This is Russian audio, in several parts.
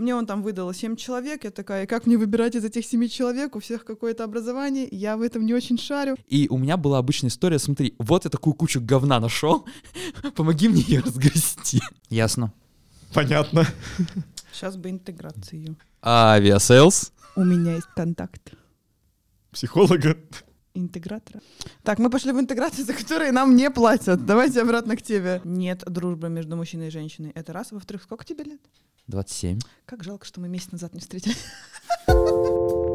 Мне он там выдал 7 человек, я такая, как мне выбирать из этих 7 человек, у всех какое-то образование, я в этом не очень шарю. И у меня была обычная история, смотри, вот я такую кучу говна нашел, помоги мне ее разгрести. Ясно. Понятно. Сейчас бы интеграцию. Авиасейлс. У меня есть контакт Психолога. Интегратора. Так, мы пошли в интеграцию, за которые нам не платят. Давайте обратно к тебе. Нет дружбы между мужчиной и женщиной. Это раз. Во-вторых, сколько тебе лет? 27. Как жалко, что мы месяц назад не встретились.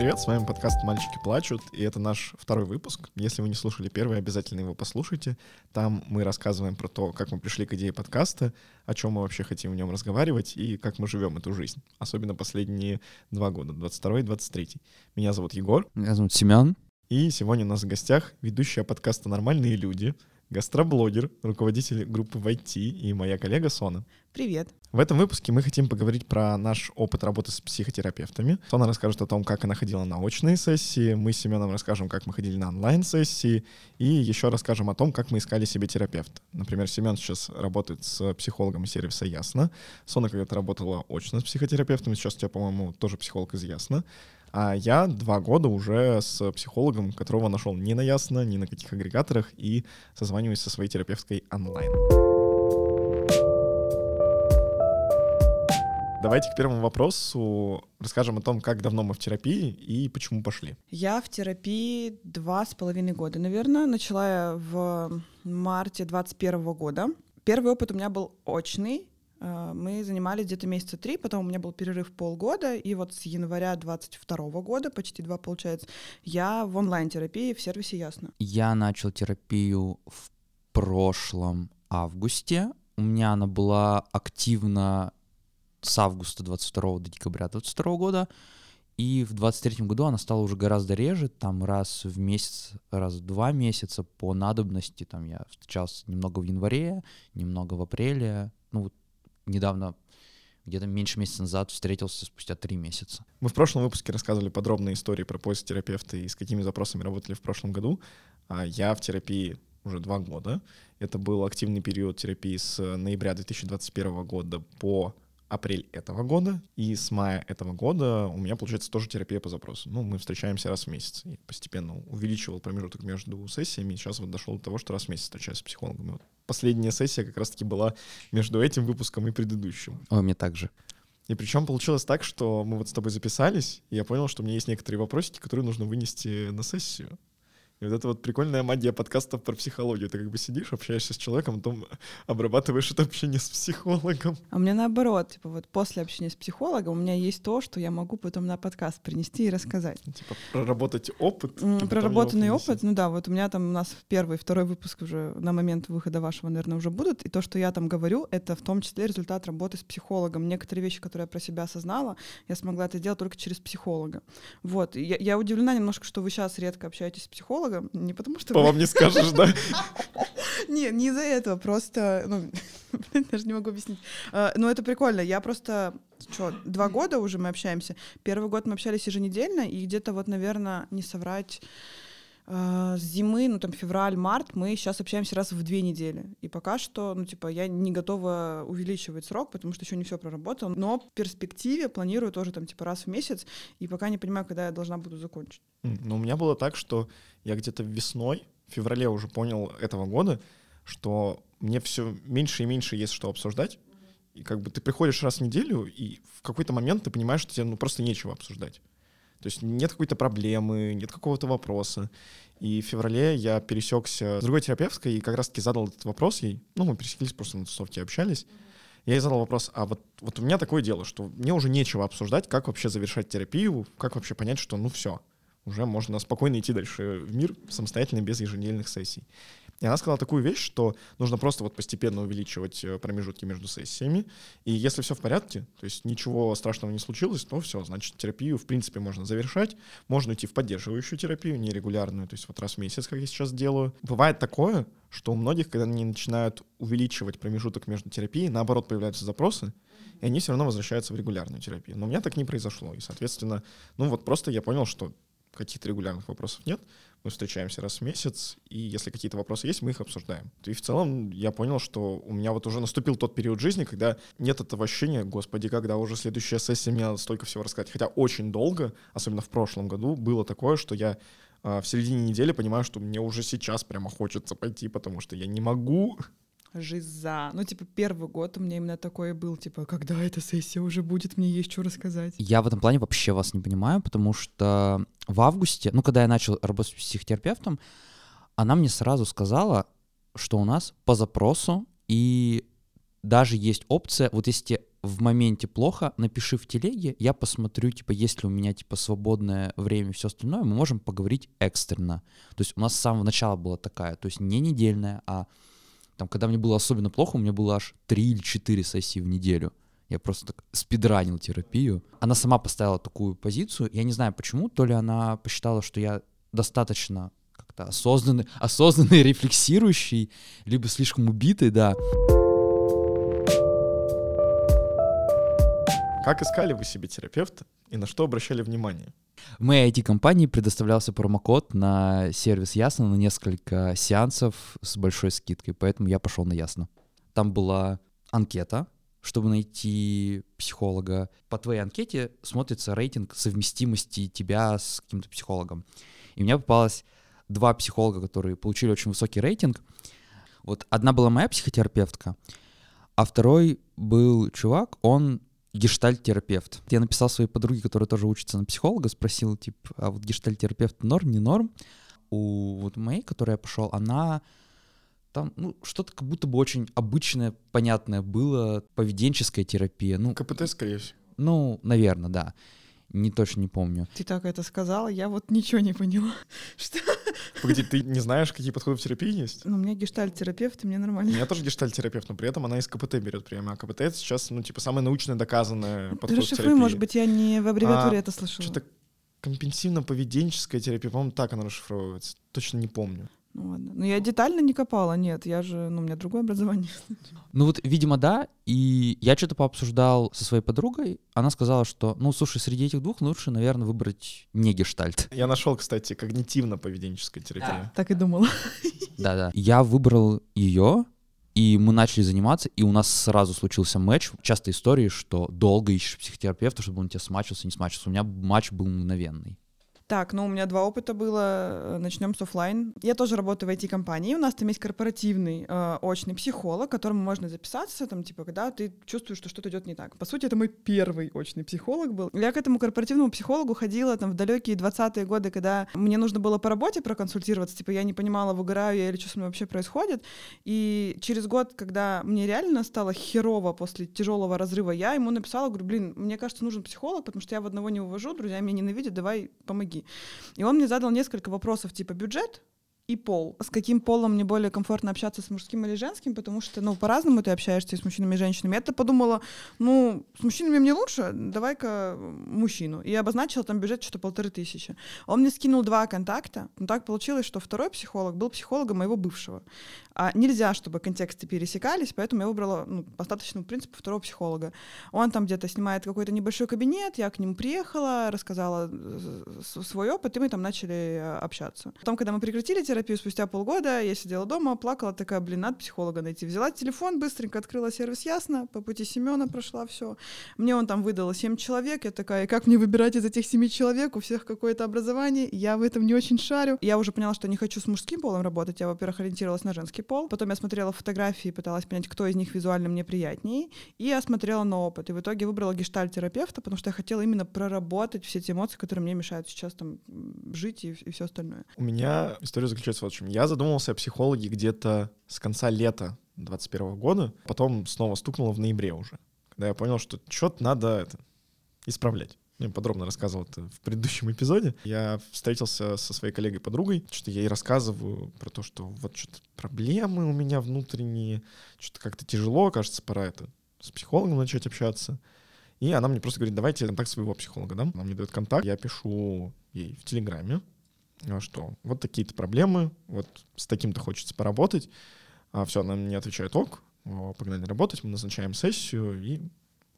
привет, с вами подкаст «Мальчики плачут», и это наш второй выпуск. Если вы не слушали первый, обязательно его послушайте. Там мы рассказываем про то, как мы пришли к идее подкаста, о чем мы вообще хотим в нем разговаривать и как мы живем эту жизнь. Особенно последние два года, 22 и 23. Меня зовут Егор, Меня зовут Семен. и сегодня у нас в гостях ведущая подкаста «Нормальные люди», гастроблогер, руководитель группы в IT и моя коллега Сона. Привет. В этом выпуске мы хотим поговорить про наш опыт работы с психотерапевтами. Сона расскажет о том, как она ходила на очные сессии, мы с Семеном расскажем, как мы ходили на онлайн-сессии, и еще расскажем о том, как мы искали себе терапевта. Например, Семен сейчас работает с психологом сервиса Ясно. Сона когда-то работала очно с психотерапевтом, сейчас у тебя, по-моему, тоже психолог из Ясно. А я два года уже с психологом, которого нашел не на Ясно, ни на каких агрегаторах, и созваниваюсь со своей терапевткой онлайн. Давайте к первому вопросу расскажем о том, как давно мы в терапии и почему пошли. Я в терапии два с половиной года, наверное. Начала я в марте 21 года. Первый опыт у меня был очный. Э, Мы занимались где-то месяца три, потом у меня был перерыв полгода, и вот с января 22 года, почти два получается, я в онлайн-терапии в сервисе Ясно. Я начал терапию в прошлом августе. У меня она была активна с августа 22 до декабря 22 года. И в 23 году она стала уже гораздо реже, там раз в месяц, раз в два месяца по надобности. Там я встречался немного в январе, немного в апреле. Ну вот недавно, где-то меньше месяца назад встретился спустя три месяца. Мы в прошлом выпуске рассказывали подробные истории про поиск терапевта и с какими запросами работали в прошлом году. А Я в терапии уже два года. Это был активный период терапии с ноября 2021 года по апрель этого года, и с мая этого года у меня, получается, тоже терапия по запросу. Ну, мы встречаемся раз в месяц. И постепенно увеличивал промежуток между сессиями, и сейчас вот дошел до того, что раз в месяц встречаюсь с психологом. Вот последняя сессия как раз-таки была между этим выпуском и предыдущим. Ой, мне также. И причем получилось так, что мы вот с тобой записались, и я понял, что у меня есть некоторые вопросики, которые нужно вынести на сессию. И вот это вот прикольная магия подкастов про психологию. Ты как бы сидишь, общаешься с человеком, потом обрабатываешь это общение с психологом. А мне наоборот, типа вот после общения с психологом у меня есть то, что я могу потом на подкаст принести и рассказать. Типа проработать опыт. Потом Проработанный опыт, ну да, вот у меня там у нас первый, второй выпуск уже на момент выхода вашего, наверное, уже будут. И то, что я там говорю, это в том числе результат работы с психологом. Некоторые вещи, которые я про себя осознала, я смогла это сделать только через психолога. Вот. Я, я удивлена немножко, что вы сейчас редко общаетесь с психологом. Не потому что... По вам не скажешь, да? Не, не из-за этого, просто, ну, даже не могу объяснить. А, Но это прикольно. Я просто, что, два года уже мы общаемся. Первый год мы общались еженедельно, и где-то вот, наверное, не соврать, с зимы, ну там февраль, март, мы сейчас общаемся раз в две недели. И пока что, ну типа, я не готова увеличивать срок, потому что еще не все проработала. Но в перспективе планирую тоже там типа раз в месяц, и пока не понимаю, когда я должна буду закончить. М, Ну, у меня было так, что я где-то весной, в феврале уже понял этого года, что мне все меньше и меньше есть что обсуждать. И как бы ты приходишь раз в неделю, и в какой-то момент ты понимаешь, что тебе ну, просто нечего обсуждать. То есть нет какой-то проблемы, нет какого-то вопроса. И в феврале я пересекся с другой терапевткой и как раз-таки задал этот вопрос ей. Ну, мы пересеклись просто на тусовке, общались. Я ей задал вопрос, а вот, вот у меня такое дело, что мне уже нечего обсуждать, как вообще завершать терапию, как вообще понять, что ну все, уже можно спокойно идти дальше в мир самостоятельно, без еженедельных сессий. И она сказала такую вещь, что нужно просто вот постепенно увеличивать э, промежутки между сессиями. И если все в порядке, то есть ничего страшного не случилось, то все, значит, терапию в принципе можно завершать. Можно идти в поддерживающую терапию, нерегулярную, то есть вот раз в месяц, как я сейчас делаю. Бывает такое, что у многих, когда они начинают увеличивать промежуток между терапией, наоборот, появляются запросы, и они все равно возвращаются в регулярную терапию. Но у меня так не произошло. И, соответственно, ну вот просто я понял, что каких-то регулярных вопросов нет. Мы встречаемся раз в месяц, и если какие-то вопросы есть, мы их обсуждаем. И в целом я понял, что у меня вот уже наступил тот период жизни, когда нет этого ощущения, господи, когда уже следующая сессия, мне надо столько всего рассказать. Хотя очень долго, особенно в прошлом году, было такое, что я а, в середине недели понимаю, что мне уже сейчас прямо хочется пойти, потому что я не могу Жиза. Ну, типа, первый год у меня именно такое был, типа, когда эта сессия уже будет, мне есть что рассказать. Я в этом плане вообще вас не понимаю, потому что в августе, ну, когда я начал работать с психотерапевтом, она мне сразу сказала, что у нас по запросу, и даже есть опция, вот если тебе в моменте плохо, напиши в телеге, я посмотрю, типа, есть ли у меня, типа, свободное время и все остальное, мы можем поговорить экстренно. То есть у нас с самого начала была такая, то есть не недельная, а там, когда мне было особенно плохо, у меня было аж 3 или 4 сессии в неделю. Я просто так спидранил терапию. Она сама поставила такую позицию. Я не знаю почему, то ли она посчитала, что я достаточно как-то осознанный, осознанный, рефлексирующий, либо слишком убитый, да. Как искали вы себе терапевта и на что обращали внимание? В моей IT-компании предоставлялся промокод на сервис Ясно на несколько сеансов с большой скидкой, поэтому я пошел на Ясно. Там была анкета, чтобы найти психолога. По твоей анкете смотрится рейтинг совместимости тебя с каким-то психологом. И мне попалось два психолога, которые получили очень высокий рейтинг. Вот одна была моя психотерапевтка, а второй был чувак, он гештальт-терапевт. Я написал своей подруге, которая тоже учится на психолога, спросил, типа, а вот гештальт-терапевт норм, не норм? У вот моей, которой я пошел, она там, ну, что-то как будто бы очень обычное, понятное было, поведенческая терапия. Ну, КПТ, скорее всего. Ну, наверное, да. Не точно не помню. Ты так это сказала, я вот ничего не поняла. Что? Погоди, ты не знаешь, какие подходы в терапии есть? Ну, у меня гештальт-терапевт, и мне У нормально. меня тоже гештальт-терапевт, но при этом она из КПТ берет прямо. А КПТ это сейчас, ну, типа, самое научно доказанное подход к Расшифруй, терапии. может быть, я не в аббревиатуре А, это слышала. Что-то компенсивно-поведенческая терапия, по-моему, так она расшифровывается. Точно не помню. Ну, ладно. Ну, я детально не копала, нет, я же, ну, у меня другое образование. Ну вот, видимо, да. И я что-то пообсуждал со своей подругой. Она сказала, что, ну, слушай, среди этих двух лучше, наверное, выбрать не гештальт. Я нашел, кстати, когнитивно-поведенческая терапия. Так и думала. Да-да. Я выбрал ее, и мы начали заниматься, и у нас сразу случился матч. Часто истории, что долго ищешь психотерапевта, чтобы он тебя смачился, не смачился. У меня матч был мгновенный. Так, ну у меня два опыта было. Начнем с оффлайн. Я тоже работаю в IT-компании. У нас там есть корпоративный э, очный психолог, к которому можно записаться, там, типа, когда ты чувствуешь, что что-то идет не так. По сути, это мой первый очный психолог был. Я к этому корпоративному психологу ходила там в далекие 20-е годы, когда мне нужно было по работе проконсультироваться, типа, я не понимала, выгораю я или что со мной вообще происходит. И через год, когда мне реально стало херово после тяжелого разрыва, я ему написала, говорю, блин, мне кажется, нужен психолог, потому что я в одного не увожу, друзья меня ненавидят, давай помоги. И он мне задал несколько вопросов, типа бюджет и пол. С каким полом мне более комфортно общаться, с мужским или женским, потому что, ну, по-разному ты общаешься с мужчинами и женщинами. Я-то подумала, ну, с мужчинами мне лучше, давай-ка мужчину. И обозначила там бюджет что-то полторы тысячи. Он мне скинул два контакта, но так получилось, что второй психолог был психологом моего бывшего. А нельзя, чтобы контексты пересекались, поэтому я выбрала ну, по остаточному принципу второго психолога. Он там где-то снимает какой-то небольшой кабинет, я к нему приехала, рассказала э, свой опыт, и мы там начали э, общаться. Потом, когда мы прекратили терапию спустя полгода, я сидела дома, плакала, такая, блин, надо психолога найти. Взяла телефон, быстренько открыла сервис Ясно, по пути Семена прошла все. Мне он там выдал 7 человек, я такая, как мне выбирать из этих 7 человек, у всех какое-то образование, я в этом не очень шарю. Я уже поняла, что не хочу с мужским полом работать, я, во-первых, ориентировалась на женский пол, потом я смотрела фотографии, пыталась понять, кто из них визуально мне приятнее, и я смотрела на опыт, и в итоге выбрала гештальт-терапевта, потому что я хотела именно проработать все те эмоции, которые мне мешают сейчас там жить и, все остальное. У меня история заключается в чем. Я задумался о психологе где-то с конца лета 21 года, потом снова стукнуло в ноябре уже, когда я понял, что что-то надо это, исправлять. Подробно рассказывал это в предыдущем эпизоде. Я встретился со своей коллегой-подругой, что я ей рассказываю про то, что вот что-то проблемы у меня внутренние, что-то как-то тяжело, кажется, пора это с психологом начать общаться. И она мне просто говорит, давайте контакт своего психолога, да? Она мне дает контакт, я пишу ей в Телеграме, а, что вот такие-то проблемы, вот с таким-то хочется поработать. А все, она мне отвечает, ок, о, погнали работать, мы назначаем сессию, и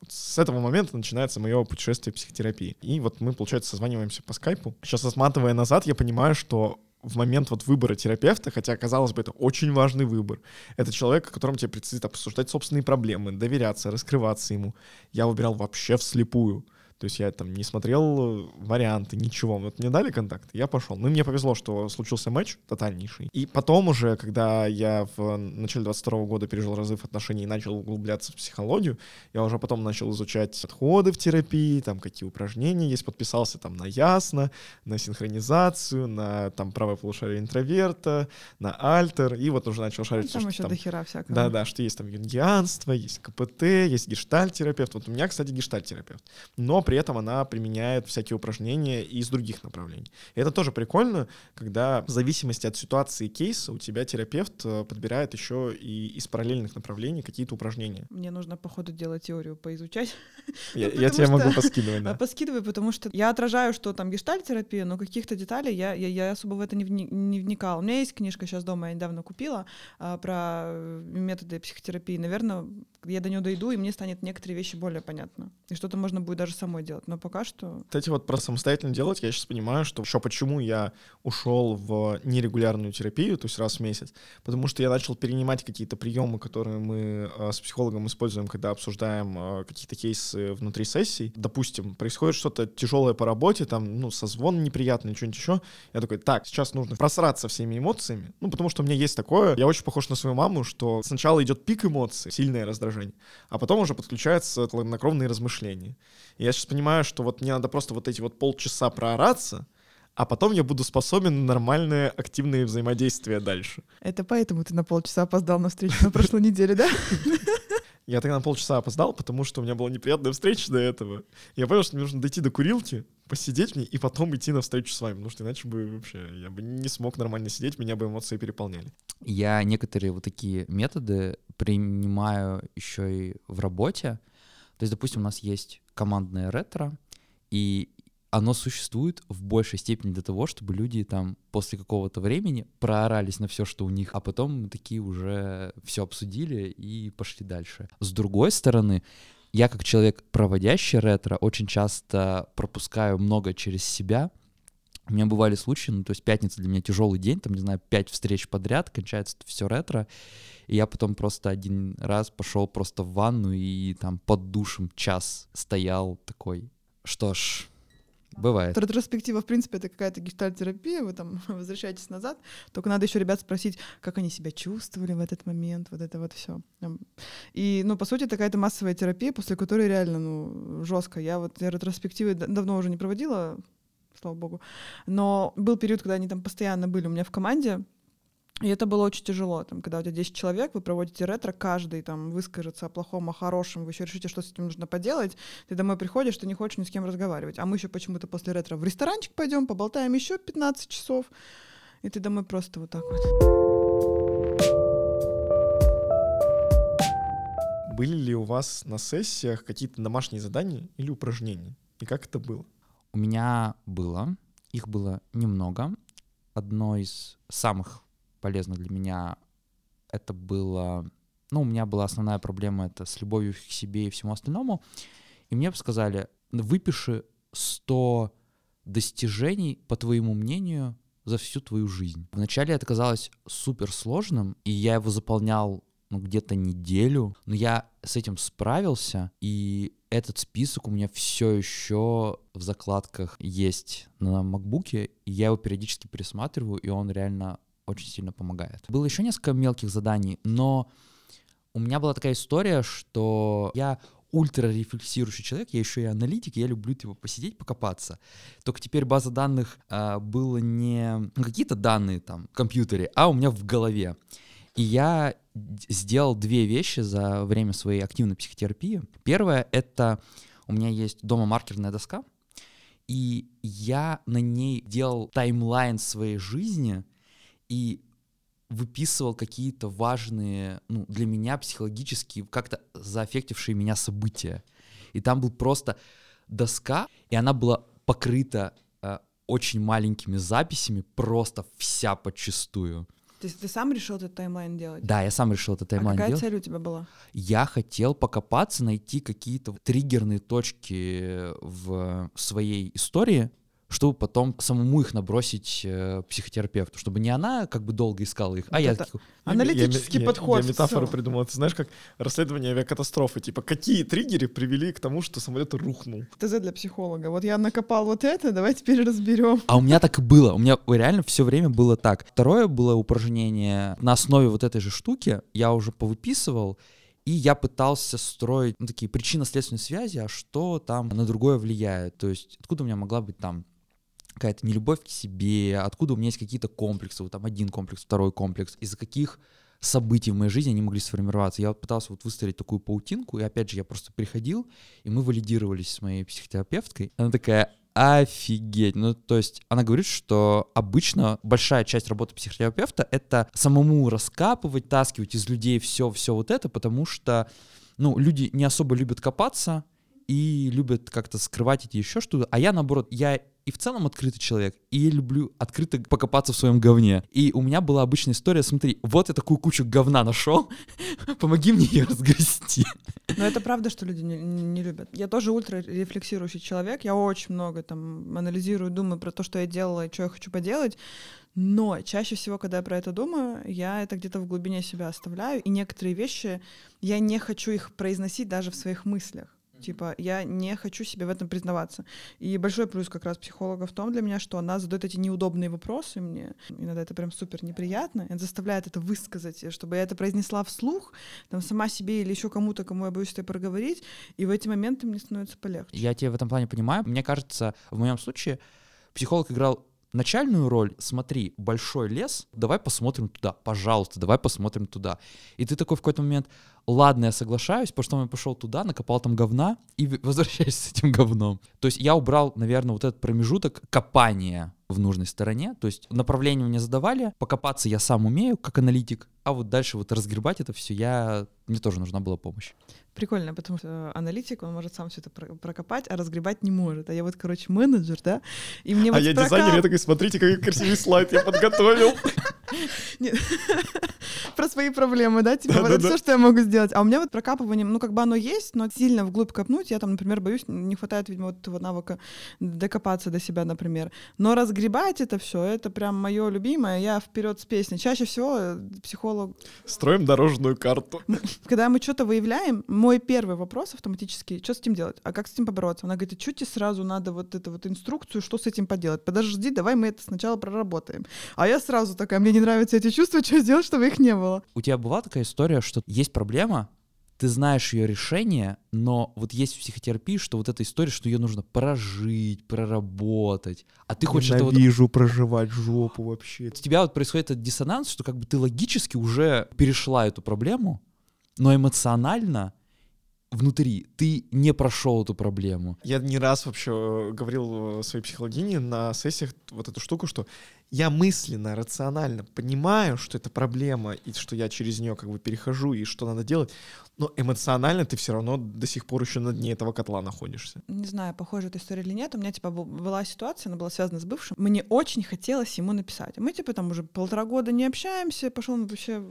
С этого момента начинается мое путешествие психотерапии. И вот мы, получается, созваниваемся по скайпу. Сейчас, осматривая назад, я понимаю, что в момент вот выбора терапевта, хотя, казалось бы, это очень важный выбор. Это человек, которому тебе предстоит обсуждать собственные проблемы, доверяться, раскрываться ему. Я выбирал вообще вслепую. То есть я там не смотрел варианты, ничего. Вот мне дали контакт, я пошел. Ну и мне повезло, что случился матч тотальнейший. И потом уже, когда я в начале 22 года пережил разрыв отношений и начал углубляться в психологию, я уже потом начал изучать подходы в терапии, там какие упражнения есть, подписался там на ясно, на синхронизацию, на там правое полушарие интроверта, на альтер, и вот уже начал шарить. Ну, там еще там, до хера всякого. Да-да, что есть там юнгианство, есть КПТ, есть гештальт-терапевт. Вот у меня, кстати, гештальт-терапевт. Но при этом она применяет всякие упражнения из других направлений. И это тоже прикольно, когда в зависимости от ситуации и кейса у тебя терапевт э, подбирает еще и из параллельных направлений какие-то упражнения. Мне нужно, походу, делать теорию поизучать. Я, Ну, я тебе могу поскидывать, да. Поскидывай, потому что я отражаю, что там гештальт-терапия, но каких-то деталей я, я, я особо в это не, вни- не вникала. У меня есть книжка сейчас дома, я недавно купила, а, про э, методы психотерапии. Наверное, я до нее дойду, и мне станет некоторые вещи более понятно. И что-то можно будет даже самой делать. Но пока что... Кстати, вот про самостоятельно делать, я сейчас понимаю, что еще почему я ушел в нерегулярную терапию, то есть раз в месяц, потому что я начал перенимать какие-то приемы, которые мы э, с психологом используем, когда обсуждаем э, какие-то кейсы внутри сессий. Допустим, происходит что-то тяжелое по работе, там, ну, созвон неприятный, что-нибудь еще. Я такой, так, сейчас нужно просраться всеми эмоциями, ну, потому что у меня есть такое, я очень похож на свою маму, что сначала идет пик эмоций, сильное раздражение, а потом уже подключаются хладнокровные размышления. И я сейчас понимаю, что вот мне надо просто вот эти вот полчаса проораться, а потом я буду способен на нормальное активное взаимодействие дальше. Это поэтому ты на полчаса опоздал на встречу на прошлой неделе, да? Я тогда на полчаса опоздал, потому что у меня была неприятная встреча до этого. Я понял, что мне нужно дойти до курилки, посидеть в ней и потом идти на встречу с вами, потому что иначе бы вообще я бы не смог нормально сидеть, меня бы эмоции переполняли. Я некоторые вот такие методы принимаю еще и в работе. То есть, допустим, у нас есть командное ретро, и оно существует в большей степени для того, чтобы люди там после какого-то времени проорались на все, что у них, а потом такие уже все обсудили и пошли дальше. С другой стороны, я как человек, проводящий ретро, очень часто пропускаю много через себя, у меня бывали случаи, ну, то есть пятница для меня тяжелый день, там, не знаю, пять встреч подряд, кончается все ретро, и я потом просто один раз пошел просто в ванну и там под душем час стоял такой, что ж, бывает. Ретроспектива, в принципе, это какая-то гештальт-терапия, вы там возвращаетесь назад, только надо еще ребят спросить, как они себя чувствовали в этот момент, вот это вот все. И, ну, по сути, это какая-то массовая терапия, после которой реально, ну, жестко. Я вот ретроспективы давно уже не проводила, слава богу, но был период, когда они там постоянно были у меня в команде, и это было очень тяжело, там, когда у тебя 10 человек, вы проводите ретро, каждый там выскажется о плохом, о хорошем, вы еще решите, что с этим нужно поделать, ты домой приходишь, ты не хочешь ни с кем разговаривать. А мы еще почему-то после ретро в ресторанчик пойдем, поболтаем еще 15 часов, и ты домой просто вот так вот. Были ли у вас на сессиях какие-то домашние задания или упражнения? И как это было? У меня было, их было немного. Одно из самых полезных для меня это было... Ну, у меня была основная проблема это с любовью к себе и всему остальному. И мне сказали, выпиши 100 достижений, по твоему мнению, за всю твою жизнь. Вначале это казалось супер сложным, и я его заполнял ну, где-то неделю, но я с этим справился, и этот список у меня все еще в закладках есть на макбуке, и я его периодически пересматриваю, и он реально очень сильно помогает. Было еще несколько мелких заданий, но у меня была такая история, что я ультрарефлексирующий человек, я еще и аналитик, я люблю типа посидеть, покопаться. Только теперь база данных а, было не какие-то данные там в компьютере, а у меня в голове. И я сделал две вещи за время своей активной психотерапии. Первое — это у меня есть дома маркерная доска, и я на ней делал таймлайн своей жизни и выписывал какие-то важные, ну, для меня психологически как-то заэффектившие меня события. И там был просто доска, и она была покрыта э, очень маленькими записями, просто вся подчистую. То есть ты сам решил этот таймлайн делать? Да, я сам решил этот А таймлайн какая делать. цель у тебя была? Я хотел покопаться, найти какие-то триггерные точки в своей истории, чтобы потом самому их набросить э, психотерапевту, чтобы не она как бы долго искала их, а Вот я это такой, Аналитический я, подход. Я метафору всё. придумал. Ты знаешь, как расследование авиакатастрофы. Типа, какие триггеры привели к тому, что самолет рухнул? ТЗ для психолога. Вот я накопал вот это, давай теперь разберем. А у меня так и было. У меня реально все время было так. Второе было упражнение на основе вот этой же штуки. Я уже повыписывал, и я пытался строить ну, такие причинно-следственные связи, а что там на другое влияет. То есть откуда у меня могла быть там какая-то нелюбовь к себе, откуда у меня есть какие-то комплексы, вот там один комплекс, второй комплекс, из-за каких событий в моей жизни они могли сформироваться. Я вот пытался вот выстроить такую паутинку, и опять же, я просто приходил, и мы валидировались с моей психотерапевткой. Она такая, офигеть. Ну, то есть она говорит, что обычно большая часть работы психотерапевта — это самому раскапывать, таскивать из людей все-все вот это, потому что, ну, люди не особо любят копаться, и любят как-то скрывать эти еще что-то. А я, наоборот, я и в целом открытый человек, и я люблю открыто покопаться в своем говне. И у меня была обычная история, смотри, вот я такую кучу говна нашел, помоги мне ее разгрести. Но это правда, что люди не, не- любят. Я тоже ультра рефлексирующий человек. Я очень много там анализирую, думаю про то, что я делала и что я хочу поделать. Но чаще всего, когда я про это думаю, я это где-то в глубине себя оставляю. И некоторые вещи я не хочу их произносить даже в своих мыслях. Типа, я не хочу себе в этом признаваться. И большой плюс как раз психолога в том для меня, что она задает эти неудобные вопросы мне. Иногда это прям супер неприятно. Это заставляет это высказать, чтобы я это произнесла вслух, там, сама себе или еще кому-то, кому я боюсь это проговорить. И в эти моменты мне становится полегче. Я тебя в этом плане понимаю. Мне кажется, в моем случае психолог играл начальную роль. Смотри, большой лес, давай посмотрим туда, пожалуйста, давай посмотрим туда. И ты такой в какой-то момент, ладно, я соглашаюсь, потому что я пошел туда, накопал там говна и возвращаюсь с этим говном. То есть я убрал, наверное, вот этот промежуток копания в нужной стороне. То есть направление мне задавали, покопаться я сам умею, как аналитик, а вот дальше вот разгребать это все, я... мне тоже нужна была помощь. Прикольно, потому что аналитик, он может сам все это про- прокопать, а разгребать не может. А я вот, короче, менеджер, да, и мне а вот я прокап- дизайнер, я такой, смотрите, какой красивый слайд я подготовил. Про свои проблемы, да? Типа, вот это все, что я могу сделать. А у меня вот прокапывание, ну, как бы оно есть, но сильно вглубь копнуть, я там, например, боюсь, не хватает, видимо, вот этого навыка докопаться до себя, например. Но разгребать это все, это прям мое любимое. Я вперед с песней. Чаще всего э, психолог Строим дорожную карту. когда мы что-то выявляем, мой первый вопрос автоматически, что с этим делать? А как с этим побороться? Она говорит, а что тебе сразу надо вот эту вот инструкцию, что с этим поделать? Подожди, давай мы это сначала проработаем. А я сразу такая, мне не нравятся эти чувства, что сделать, чтобы их не было? У тебя была такая история, что есть проблема, ты знаешь ее решение, но вот есть в психотерапии, что вот эта история, что ее нужно прожить, проработать, а ты хочешь это вот... Ненавижу проживать жопу вообще. У тебя вот происходит этот диссонанс, что как бы ты логически уже перешла эту проблему, но эмоционально внутри ты не прошел эту проблему. Я не раз вообще э, говорил э, своей психологине на сессиях вот эту штуку, что я мысленно, рационально понимаю, что это проблема, и что я через нее как бы перехожу, и что надо делать, но эмоционально ты все равно до сих пор еще на дне этого котла находишься. Не знаю, похожа эта история или нет. У меня, типа, был- была ситуация, она была связана с бывшим. Мне очень хотелось ему написать. Мы, типа, там уже полтора года не общаемся, пошел он вообще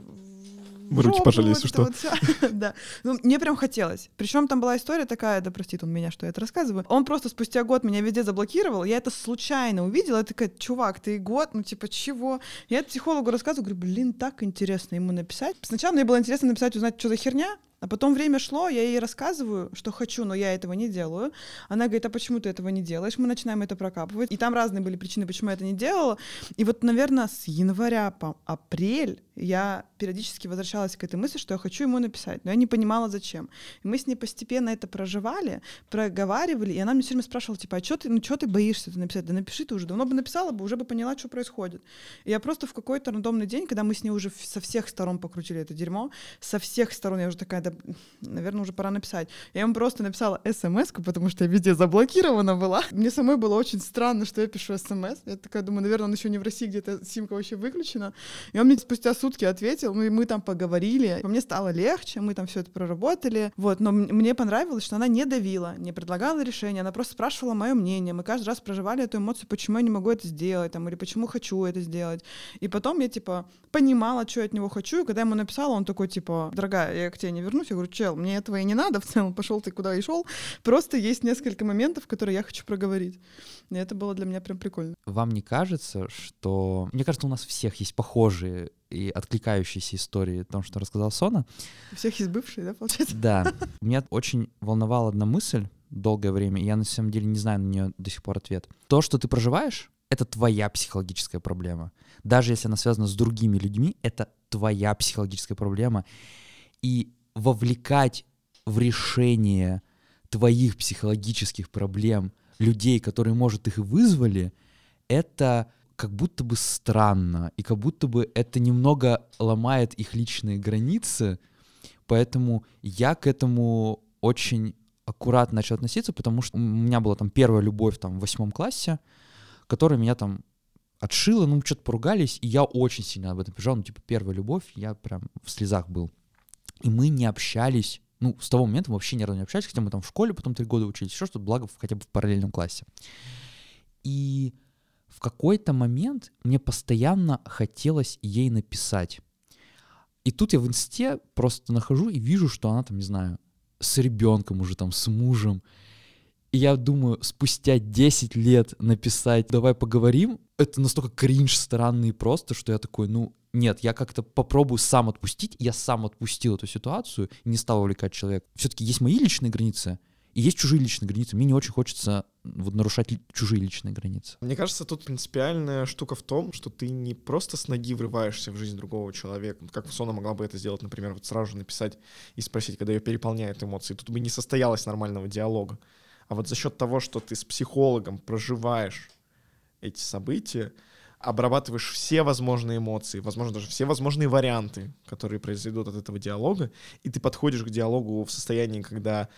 Мы руки жопу, пожали, если что. Да. Ну, мне прям хотелось. Причем там была история такая, да простит он меня, что я это рассказываю. Он просто спустя год меня везде заблокировал. Я это случайно увидела. Я такая, чувак, ты год, ну типа чего? Я психологу рассказываю, говорю, блин, так интересно ему написать. Сначала мне было интересно написать, узнать, что за херня, а потом время шло, я ей рассказываю, что хочу, но я этого не делаю. Она говорит, а почему ты этого не делаешь? Мы начинаем это прокапывать. И там разные были причины, почему я это не делала. И вот, наверное, с января по апрель я периодически возвращалась к этой мысли, что я хочу ему написать, но я не понимала, зачем. И мы с ней постепенно это проживали, проговаривали, и она мне все время спрашивала, типа, а что ты, ну что ты боишься это написать? Да напиши ты уже, давно бы написала бы, уже бы поняла, что происходит. И я просто в какой-то рандомный день, когда мы с ней уже со всех сторон покрутили это дерьмо, со всех сторон я уже такая, да, наверное, уже пора написать. Я ему просто написала смс потому что я везде заблокирована была. Мне самой было очень странно, что я пишу смс. Я такая думаю, наверное, он еще не в России, где-то симка вообще выключена. И он мне спустя сутки ответил, ну и мы там поговорили. Мне стало легче, мы там все это проработали. Вот, но мне понравилось, что она не давила, не предлагала решения, она просто спрашивала мое мнение. Мы каждый раз проживали эту эмоцию, почему я не могу это сделать, там, или почему хочу это сделать. И потом я, типа, понимала, что я от него хочу, и когда я ему написала, он такой, типа, дорогая, я к тебе не вернусь. Я говорю, чел, мне этого и не надо в целом, пошел ты куда и шел. Просто есть несколько моментов, которые я хочу проговорить. И это было для меня прям прикольно. Вам не кажется, что... Мне кажется, у нас всех есть похожие и откликающиеся истории о том, что рассказал Сона. У всех есть бывшие, да, получается? Да. Меня очень волновала одна мысль долгое время, и я на самом деле не знаю на нее до сих пор ответ. То, что ты проживаешь, это твоя психологическая проблема. Даже если она связана с другими людьми, это твоя психологическая проблема. И вовлекать в решение твоих психологических проблем людей, которые, может, их и вызвали, это как будто бы странно, и как будто бы это немного ломает их личные границы, поэтому я к этому очень аккуратно начал относиться, потому что у меня была там первая любовь там в восьмом классе, которая меня там отшила, ну, что-то поругались, и я очень сильно об этом переживал, ну, типа, первая любовь, я прям в слезах был. И мы не общались, ну, с того момента мы вообще ни разу не общались, хотя мы там в школе потом три года учились, еще что-то, благо, хотя бы в параллельном классе. И в какой-то момент мне постоянно хотелось ей написать. И тут я в инсте просто нахожу и вижу, что она там, не знаю, с ребенком уже там, с мужем. И я думаю, спустя 10 лет написать «давай поговорим», это настолько кринж странный просто, что я такой, ну, нет, я как-то попробую сам отпустить. Я сам отпустил эту ситуацию, не стал увлекать человека. Все-таки есть мои личные границы, и есть чужие личные границы. Мне не очень хочется вот нарушать чужие личные границы. Мне кажется, тут принципиальная штука в том, что ты не просто с ноги врываешься в жизнь другого человека, как Сона могла бы это сделать, например, вот сразу же написать и спросить, когда ее переполняют эмоции. Тут бы не состоялось нормального диалога. А вот за счет того, что ты с психологом проживаешь эти события, обрабатываешь все возможные эмоции, возможно, даже все возможные варианты, которые произойдут от этого диалога, и ты подходишь к диалогу в состоянии, когда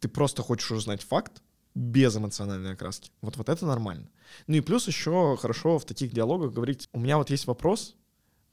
ты просто хочешь узнать факт, без эмоциональной окраски. Вот, вот это нормально. Ну и плюс еще хорошо в таких диалогах говорить, у меня вот есть вопрос,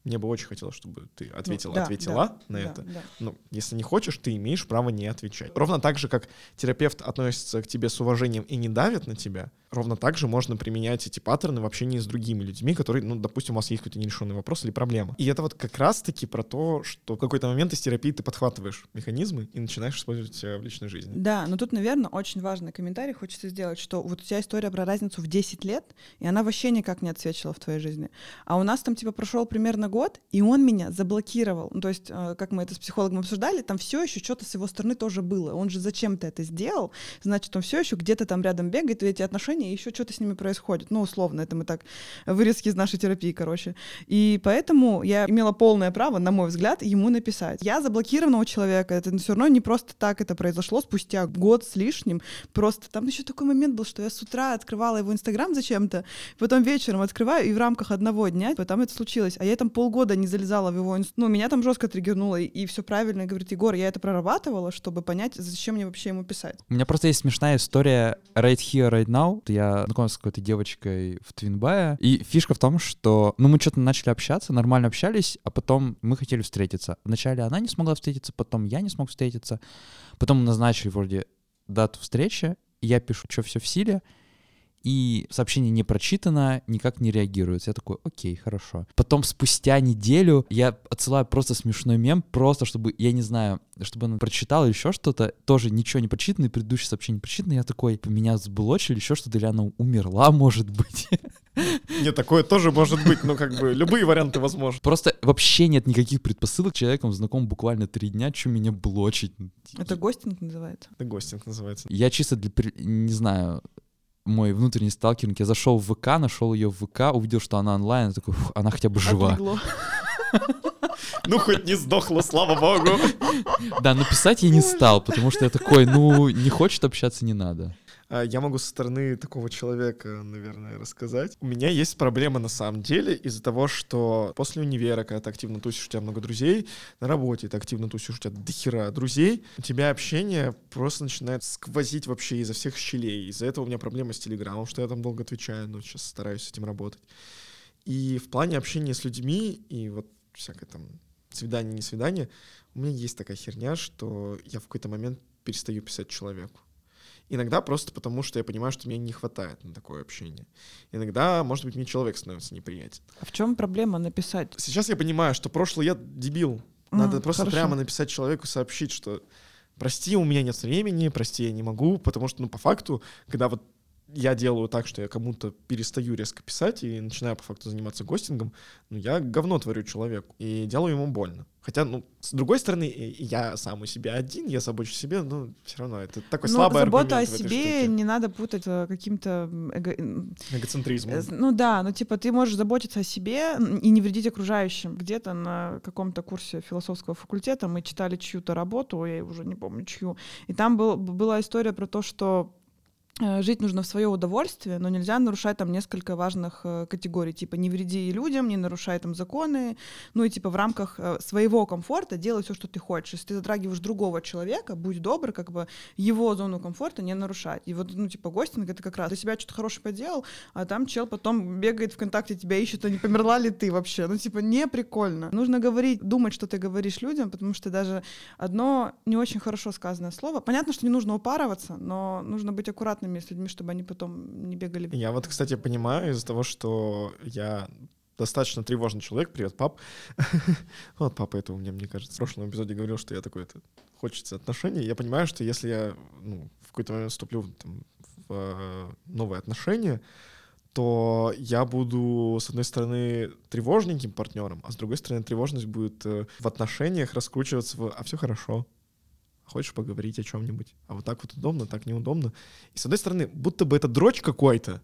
мне бы очень хотелось, чтобы ты ответила, ну, да, ответила да, на да, это. Да. Ну, если не хочешь, ты имеешь право не отвечать. Ровно так же, как терапевт относится к тебе с уважением и не давит на тебя, ровно так же можно применять эти паттерны в общении с другими людьми, которые, ну, допустим, у вас есть какой-то нерешенный вопрос или проблема. И это вот как раз-таки про то, что в какой-то момент из терапии ты подхватываешь механизмы и начинаешь использовать в личной жизни. Да, но тут, наверное, очень важный комментарий хочется сделать, что вот у тебя история про разницу в 10 лет, и она вообще никак не отсвечила в твоей жизни. А у нас там, типа, прошел примерно год, и он меня заблокировал. Ну, то есть, э, как мы это с психологом обсуждали, там все еще что-то с его стороны тоже было. Он же зачем-то это сделал, значит, он все еще где-то там рядом бегает, и эти отношения еще что-то с ними происходит. Ну, условно, это мы так вырезки из нашей терапии, короче. И поэтому я имела полное право, на мой взгляд, ему написать. Я заблокирована человека. Это все равно не просто так это произошло спустя год с лишним. Просто там еще такой момент был, что я с утра открывала его инстаграм зачем-то, потом вечером открываю, и в рамках одного дня потом это случилось. А я там полгода не залезала в его. Ну, меня там жестко триггернуло, и, и все правильно. И говорит, Егор, я это прорабатывала, чтобы понять, зачем мне вообще ему писать. У меня просто есть смешная история right here, right now. Я знакомился с какой-то девочкой в Твинбае, и фишка в том, что, ну, мы что-то начали общаться, нормально общались, а потом мы хотели встретиться. Вначале она не смогла встретиться, потом я не смог встретиться, потом назначили вроде дату встречи, я пишу, что все в силе, и сообщение не прочитано, никак не реагируется. Я такой, окей, хорошо. Потом спустя неделю я отсылаю просто смешной мем, просто чтобы, я не знаю, чтобы она прочитала еще что-то, тоже ничего не прочитано, и предыдущее сообщение не прочитано, я такой, меня сблочили, еще что-то, или она умерла, может быть. Нет, такое тоже может быть, но как бы любые варианты возможны. Просто вообще нет никаких предпосылок. Человеком знаком буквально три дня, что меня блочить. Это гостинг называется? Это гостинг называется. Я чисто для, не знаю, мой внутренний сталкеринг. Я зашел в ВК, нашел ее в ВК, увидел, что она онлайн, такой, она хотя бы жива. Ну, хоть не сдохла, слава богу. Да, написать я не стал, потому что я такой, ну, не хочет общаться, не надо. А, я могу со стороны такого человека, наверное, рассказать. У меня есть проблема на самом деле из-за того, что после универа, когда ты активно тусишь, у тебя много друзей, на работе ты активно тусишь, у тебя дохера друзей, у тебя общение просто начинает сквозить вообще изо всех щелей. Из-за этого у меня проблема с Телеграмом, что я там долго отвечаю, но сейчас стараюсь с этим работать. И в плане общения с людьми, и вот всякое там свидание, не свидание, у меня есть такая херня, что я в какой-то момент перестаю писать человеку. Иногда просто потому, что я понимаю, что мне не хватает на такое общение. Иногда, может быть, мне человек становится неприятен. А в чем проблема написать? Сейчас я понимаю, что прошлый я дебил. Надо М, просто хорошо. прямо написать человеку, сообщить, что прости, у меня нет времени, прости, я не могу, потому что, ну, по факту, когда вот я делаю так, что я кому-то перестаю резко писать и начинаю по факту заниматься гостингом, ну, я говно творю человеку и делаю ему больно. Хотя, ну, с другой стороны, я сам у себя один, я забочусь о себе, но все равно это такой Ну, слабый забота о аргумент в этой себе не надо путать э, каким-то эго- Эгоцентризм. Э, Ну да, ну типа ты можешь заботиться о себе и не вредить окружающим. Где-то на каком-то курсе философского факультета мы читали чью-то работу, я уже не помню чью, и там был, была история про то, что жить нужно в свое удовольствие, но нельзя нарушать там несколько важных э, категорий, типа не вреди людям, не нарушай там законы, ну и типа в рамках э, своего комфорта делай все, что ты хочешь. Если ты затрагиваешь другого человека, будь добр, как бы его зону комфорта не нарушать. И вот, ну типа гостинг это как раз для себя что-то хорошее поделал, а там чел потом бегает ВКонтакте, тебя ищет, а не померла ли ты вообще. Ну, типа, не прикольно. Нужно говорить, думать, что ты говоришь людям, потому что даже одно не очень хорошо сказанное слово. Понятно, что не нужно упарываться, но нужно быть аккуратными с людьми, чтобы они потом не бегали. Я вот, кстати, понимаю из-за того, что я достаточно тревожный человек. Привет, пап. Вот папа это у меня, мне кажется, в прошлом эпизоде говорил, что я такой, это хочется отношений. Я понимаю, что если я ну, в какой-то момент вступлю там, в э, новые отношения, то я буду, с одной стороны, тревожненьким партнером, а с другой стороны, тревожность будет э, в отношениях раскручиваться в «а все хорошо», хочешь поговорить о чем-нибудь, а вот так вот удобно, так неудобно. И с одной стороны, будто бы это дрочь какой-то,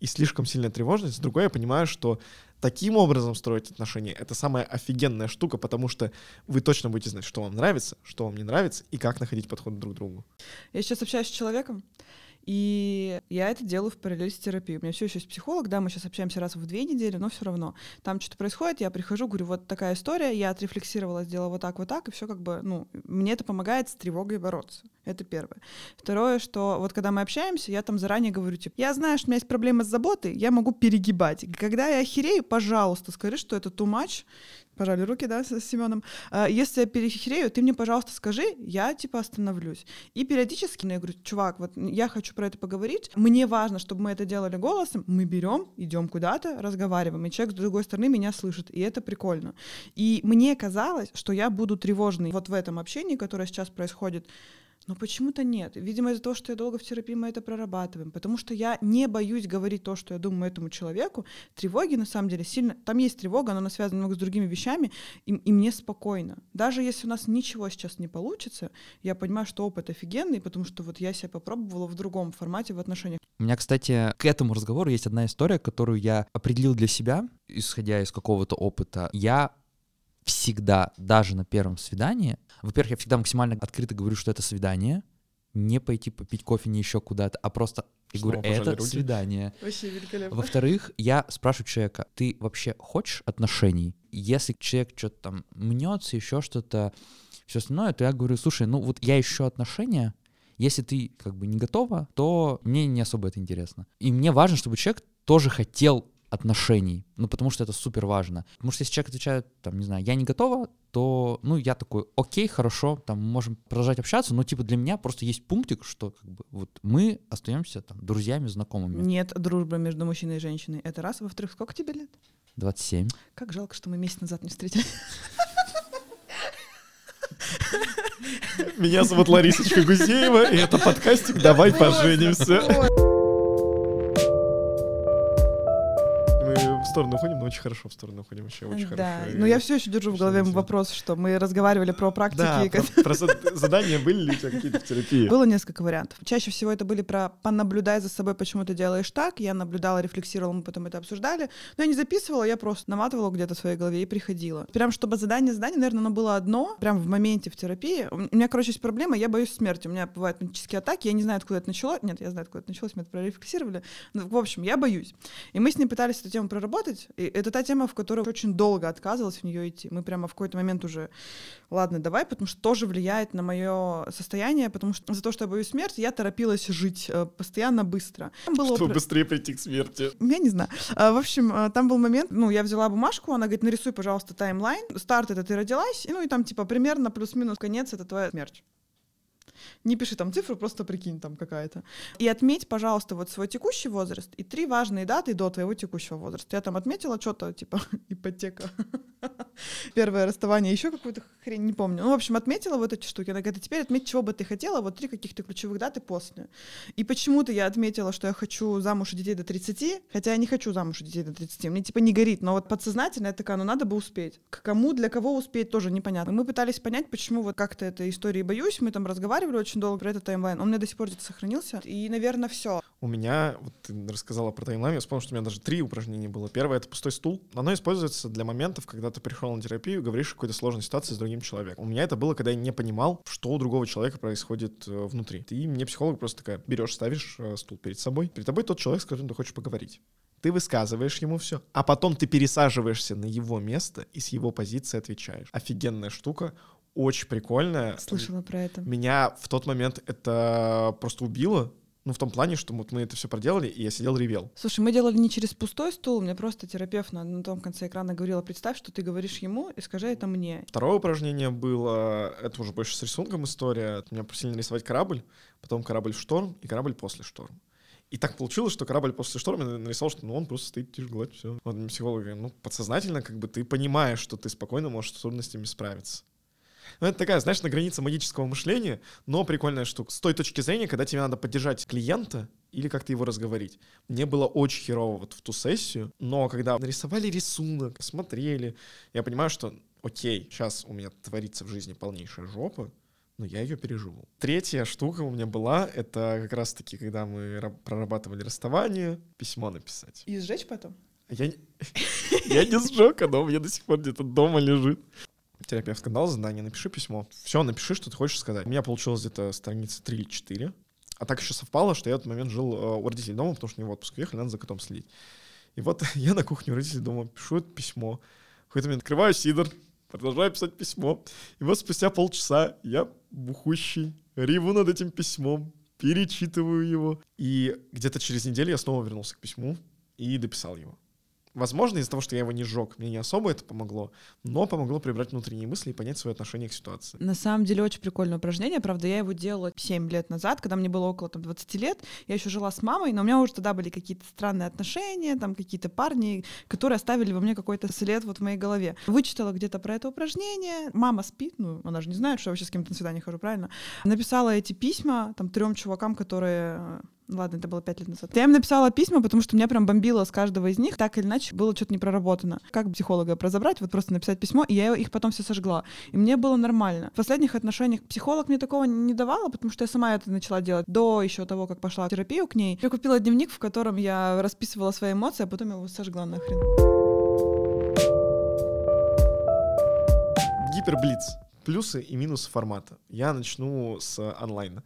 и слишком сильная тревожность. С другой, я понимаю, что таким образом строить отношения — это самая офигенная штука, потому что вы точно будете знать, что вам нравится, что вам не нравится, и как находить подход друг к другу. Я сейчас общаюсь с человеком, и я это делаю в параллель с терапией. У меня все еще есть психолог, да, мы сейчас общаемся раз в две недели, но все равно. Там что-то происходит, я прихожу, говорю, вот такая история, я отрефлексировала, сделала вот так, вот так, и все как бы, ну, мне это помогает с тревогой бороться. Это первое. Второе, что вот когда мы общаемся, я там заранее говорю, типа, я знаю, что у меня есть проблемы с заботой, я могу перегибать. Когда я охерею, пожалуйста, скажи, что это too much, пожали руки, да, с Семеном. Если я перехерею, ты мне, пожалуйста, скажи, я типа остановлюсь. И периодически ну, я говорю, чувак, вот я хочу про это поговорить, мне важно, чтобы мы это делали голосом, мы берем, идем куда-то, разговариваем, и человек с другой стороны меня слышит, и это прикольно. И мне казалось, что я буду тревожной вот в этом общении, которое сейчас происходит, но почему-то нет. Видимо, из-за того, что я долго в терапии, мы это прорабатываем. Потому что я не боюсь говорить то, что я думаю этому человеку. Тревоги, на самом деле, сильно... Там есть тревога, но она связана немного с другими вещами, и, и мне спокойно. Даже если у нас ничего сейчас не получится, я понимаю, что опыт офигенный, потому что вот я себя попробовала в другом формате в отношениях. У меня, кстати, к этому разговору есть одна история, которую я определил для себя, исходя из какого-то опыта. Я всегда, даже на первом свидании, во-первых, я всегда максимально открыто говорю, что это свидание, не пойти попить кофе, не еще куда-то, а просто я Снова говорю, это руки. свидание. Вообще великолепно. Во-вторых, я спрашиваю человека, ты вообще хочешь отношений? Если человек что-то там мнется, еще что-то, все остальное, то я говорю, слушай, ну вот я ищу отношения, если ты как бы не готова, то мне не особо это интересно. И мне важно, чтобы человек тоже хотел отношений, ну потому что это супер важно. Потому что если человек отвечает, там, не знаю, я не готова, то, ну, я такой, окей, хорошо, там, можем продолжать общаться, но, типа, для меня просто есть пунктик, что, как бы, вот мы остаемся, там, друзьями, знакомыми. Нет дружбы между мужчиной и женщиной. Это раз. Во-вторых, сколько тебе лет? 27. Как жалко, что мы месяц назад не встретились. Меня зовут Ларисочка Гузеева, и это подкастик «Давай поженимся». Сторону уходим, но очень хорошо в сторону уходим, вообще очень да, хорошо. но И- я все еще держу в голове вопрос, что мы разговаривали про практики. Да, про, про зад- задания были ли у тебя какие-то в терапии? Было несколько вариантов. Чаще всего это были про понаблюдай за собой, почему ты делаешь так. Я наблюдала, рефлексировала, мы потом это обсуждали. Но я не записывала, я просто наматывала где-то в своей голове и приходила. Прям чтобы задание задание, наверное, оно было одно, прям в моменте в терапии. У меня, короче, есть проблема, я боюсь смерти. У меня бывают панические атаки, я не знаю, откуда это началось. Нет, я знаю, откуда это началось, мы это прорефлексировали. Ну, в общем, я боюсь. И мы с ней пытались эту тему проработать, работать. И это та тема, в которую очень долго отказывалась в нее идти. Мы прямо в какой-то момент уже, ладно, давай, потому что тоже влияет на мое состояние, потому что за то, что я боюсь смерти, я торопилась жить э, постоянно быстро. Там было Чтобы быстрее прийти к смерти. Я не знаю. А, в общем, э, там был момент, ну, я взяла бумажку, она говорит, нарисуй, пожалуйста, таймлайн. Старт — это ты родилась, и, ну, и там, типа, примерно плюс-минус конец — это твоя смерть. Не пиши там цифру, просто прикинь там какая-то. И отметь, пожалуйста, вот свой текущий возраст и три важные даты до твоего текущего возраста. Я там отметила что-то, типа, ипотека. Первое расставание, еще какую-то хрень, не помню. Ну, в общем, отметила вот эти штуки. Она говорит, а теперь отметь, чего бы ты хотела, вот три каких-то ключевых даты после. И почему-то я отметила, что я хочу замуж и детей до 30, хотя я не хочу замуж и детей до 30. Мне типа не горит, но вот подсознательно я такая, ну надо бы успеть. К кому, для кого успеть, тоже непонятно. Мы пытались понять, почему вот как-то этой истории боюсь. Мы там разговаривали очень долго про этот таймлайн. Он мне до сих пор где-то сохранился. И, наверное, все. У меня, вот ты рассказала про таймлайн, я вспомнил, что у меня даже три упражнения было. Первое — это пустой стул. Оно используется для моментов, когда ты пришел на терапию, говоришь о какой-то сложной ситуации с другим человеком. У меня это было, когда я не понимал, что у другого человека происходит э, внутри. И мне психолог просто такая, берешь, ставишь э, стул перед собой. Перед тобой тот человек, с которым ты хочешь поговорить. Ты высказываешь ему все, а потом ты пересаживаешься на его место и с его позиции отвечаешь. Офигенная штука очень прикольная. Слышала про это. Меня в тот момент это просто убило. Ну, в том плане, что вот мы это все проделали, и я сидел ревел. Слушай, мы делали не через пустой стул, мне просто терапевт на, на том конце экрана говорила, представь, что ты говоришь ему, и скажи это мне. Второе упражнение было, это уже больше с рисунком история. Меня просили нарисовать корабль, потом корабль в шторм и корабль после шторма. И так получилось, что корабль после шторма нарисовал, что ну, он просто стоит тишь гладь, все. Вот психолог говорит, ну, подсознательно как бы ты понимаешь, что ты спокойно можешь с трудностями справиться. Ну, это такая, знаешь, на границе магического мышления, но прикольная штука. С той точки зрения, когда тебе надо поддержать клиента или как-то его разговорить. Мне было очень херово вот в ту сессию, но когда нарисовали рисунок, смотрели, я понимаю, что окей, сейчас у меня творится в жизни полнейшая жопа, но я ее переживу. Третья штука у меня была, это как раз-таки, когда мы прорабатывали расставание, письмо написать. И сжечь потом? Я, я не сжег, оно у меня до сих пор где-то дома лежит терапевт сказал задание, напиши письмо. Все, напиши, что ты хочешь сказать. У меня получилось где-то страницы 3 или 4. А так еще совпало, что я в этот момент жил э, у родителей дома, потому что они в отпуск уехали, надо за котом следить. И вот я на кухне у родителей дома пишу это письмо. В какой-то момент открываю сидор, продолжаю писать письмо. И вот спустя полчаса я бухущий, реву над этим письмом, перечитываю его. И где-то через неделю я снова вернулся к письму и дописал его. Возможно, из-за того, что я его не сжег, мне не особо это помогло, но помогло прибрать внутренние мысли и понять свое отношение к ситуации. На самом деле очень прикольное упражнение. Правда, я его делала 7 лет назад, когда мне было около там, 20 лет. Я еще жила с мамой, но у меня уже тогда были какие-то странные отношения, там какие-то парни, которые оставили во мне какой-то след вот в моей голове. Вычитала где-то про это упражнение. Мама спит, ну, она же не знает, что я вообще с кем-то на свидание хожу, правильно? Написала эти письма там трем чувакам, которые Ладно, это было пять лет назад. Я им написала письма, потому что меня прям бомбило с каждого из них. Так или иначе, было что-то не проработано. Как психолога разобрать? Вот просто написать письмо, и я их потом все сожгла. И мне было нормально. В последних отношениях психолог мне такого не давала, потому что я сама это начала делать до еще того, как пошла в терапию к ней. Я купила дневник, в котором я расписывала свои эмоции, а потом его сожгла нахрен. Гиперблиц. Плюсы и минусы формата. Я начну с онлайна.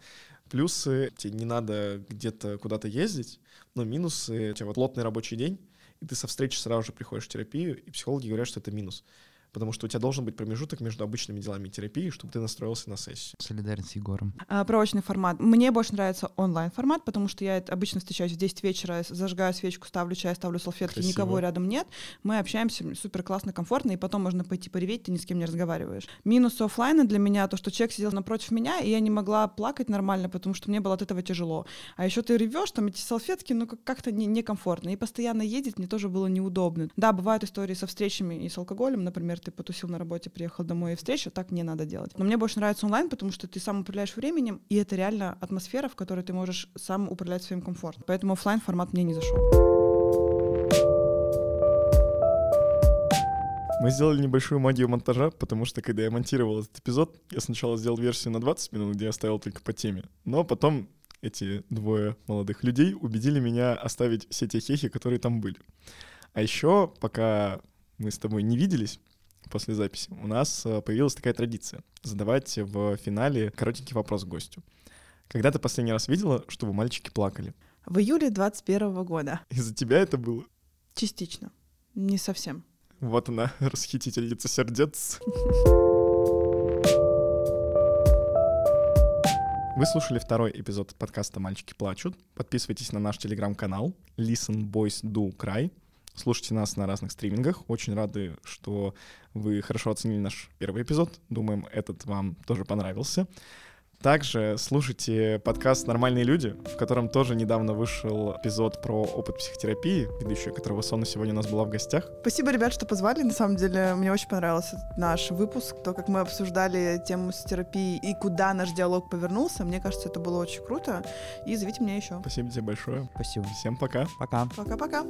Плюсы, тебе не надо где-то куда-то ездить, но минусы, у тебя вот плотный рабочий день, и ты со встречи сразу же приходишь в терапию, и психологи говорят, что это минус потому что у тебя должен быть промежуток между обычными делами и терапией, чтобы ты настроился на сессию. Солидарен с Егором. А, про формат. Мне больше нравится онлайн-формат, потому что я обычно встречаюсь в 10 вечера, зажигаю свечку, ставлю чай, ставлю салфетки, Красиво. никого рядом нет. Мы общаемся супер классно, комфортно, и потом можно пойти пореветь, ты ни с кем не разговариваешь. Минус офлайна для меня то, что человек сидел напротив меня, и я не могла плакать нормально, потому что мне было от этого тяжело. А еще ты ревешь, там эти салфетки, ну как-то не, некомфортно. И постоянно ездить мне тоже было неудобно. Да, бывают истории со встречами и с алкоголем, например, ты потусил на работе, приехал домой и встреча, так не надо делать. Но мне больше нравится онлайн, потому что ты сам управляешь временем, и это реально атмосфера, в которой ты можешь сам управлять своим комфортом. Поэтому офлайн формат мне не зашел. Мы сделали небольшую магию монтажа, потому что, когда я монтировал этот эпизод, я сначала сделал версию на 20 минут, где я оставил только по теме. Но потом эти двое молодых людей убедили меня оставить все те хехи, которые там были. А еще, пока мы с тобой не виделись, после записи, у нас э, появилась такая традиция — задавать в финале коротенький вопрос гостю. Когда ты последний раз видела, чтобы мальчики плакали? В июле 21 года. Из-за тебя это было? Частично. Не совсем. Вот она, расхитительница сердец. Вы слушали второй эпизод подкаста «Мальчики плачут». Подписывайтесь на наш телеграм-канал Listen Boys Do Cry. Слушайте нас на разных стримингах. Очень рады, что вы хорошо оценили наш первый эпизод. Думаем, этот вам тоже понравился. Также слушайте подкаст «Нормальные люди», в котором тоже недавно вышел эпизод про опыт психотерапии, ведущая которого Сона сегодня у нас была в гостях. Спасибо, ребят, что позвали. На самом деле, мне очень понравился наш выпуск, то, как мы обсуждали тему с терапией и куда наш диалог повернулся. Мне кажется, это было очень круто. И зовите меня еще. Спасибо тебе большое. Спасибо. Всем пока. Пока. Пока-пока.